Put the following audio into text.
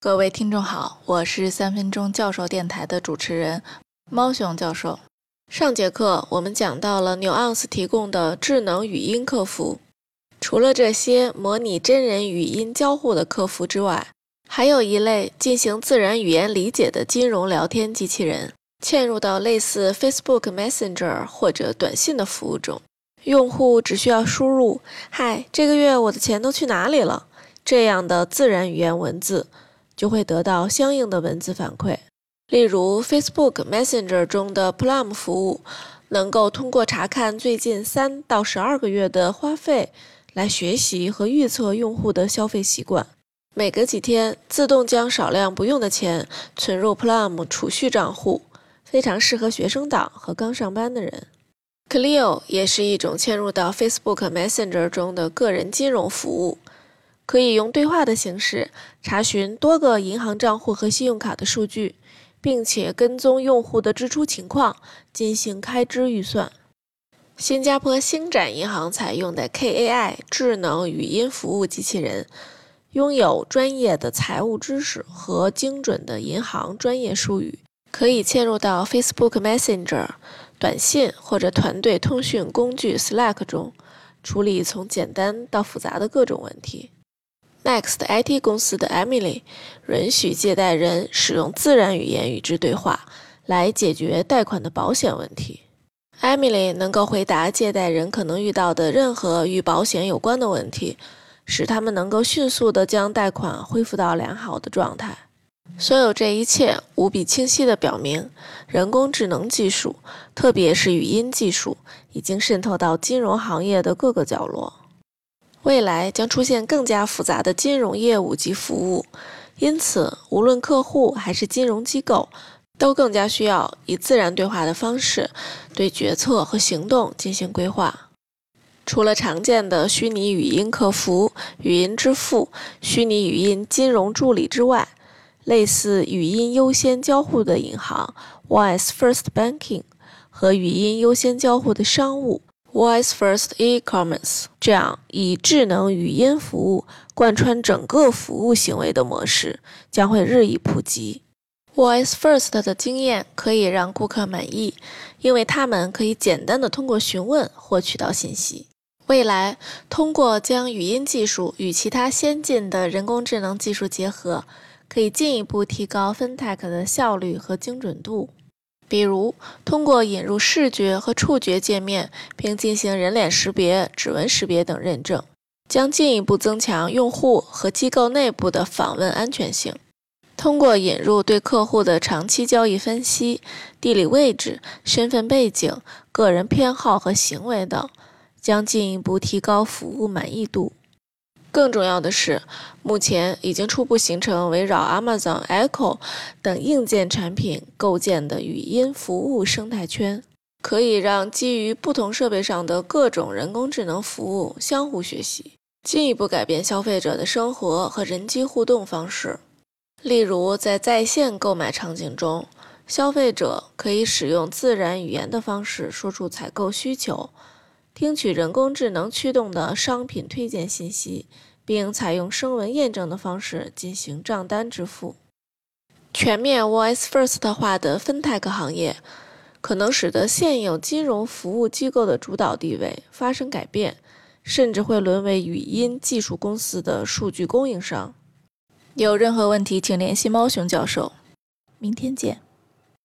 各位听众好，我是三分钟教授电台的主持人猫熊教授。上节课我们讲到了 Nuance 提供的智能语音客服。除了这些模拟真人语音交互的客服之外，还有一类进行自然语言理解的金融聊天机器人，嵌入到类似 Facebook Messenger 或者短信的服务中。用户只需要输入“嗨，这个月我的钱都去哪里了”这样的自然语言文字。就会得到相应的文字反馈。例如，Facebook Messenger 中的 Plum 服务能够通过查看最近三到十二个月的花费来学习和预测用户的消费习惯。每隔几天，自动将少量不用的钱存入 Plum 储蓄账户，非常适合学生党和刚上班的人。Clio 也是一种嵌入到 Facebook Messenger 中的个人金融服务。可以用对话的形式查询多个银行账户和信用卡的数据，并且跟踪用户的支出情况，进行开支预算。新加坡星展银行采用的 KAI 智能语音服务机器人，拥有专业的财务知识和精准的银行专业术语，可以嵌入到 Facebook Messenger、短信或者团队通讯工具 Slack 中，处理从简单到复杂的各种问题。Next IT 公司的 Emily 允许借贷人使用自然语言与之对话，来解决贷款的保险问题。Emily 能够回答借贷人可能遇到的任何与保险有关的问题，使他们能够迅速地将贷款恢复到良好的状态。所有这一切无比清晰地表明，人工智能技术，特别是语音技术，已经渗透到金融行业的各个角落。未来将出现更加复杂的金融业务及服务，因此，无论客户还是金融机构，都更加需要以自然对话的方式对决策和行动进行规划。除了常见的虚拟语音客服、语音支付、虚拟语音金融助理之外，类似语音优先交互的银行 （Voice First Banking） 和语音优先交互的商务。Voice First E-commerce 这样以智能语音服务贯穿整个服务行为的模式将会日益普及。Voice First 的经验可以让顾客满意，因为他们可以简单的通过询问获取到信息。未来，通过将语音技术与其他先进的人工智能技术结合，可以进一步提高 FinTech 的效率和精准度。比如，通过引入视觉和触觉界面，并进行人脸识别、指纹识别等认证，将进一步增强用户和机构内部的访问安全性。通过引入对客户的长期交易分析、地理位置、身份背景、个人偏好和行为等，将进一步提高服务满意度。更重要的是，目前已经初步形成围绕 Amazon Echo 等硬件产品构建的语音服务生态圈，可以让基于不同设备上的各种人工智能服务相互学习，进一步改变消费者的生活和人机互动方式。例如，在在线购买场景中，消费者可以使用自然语言的方式说出采购需求。听取人工智能驱动的商品推荐信息，并采用声纹验证的方式进行账单支付。全面 Voice First 化的 FinTech 行业，可能使得现有金融服务机构的主导地位发生改变，甚至会沦为语音技术公司的数据供应商。有任何问题，请联系猫熊教授。明天见。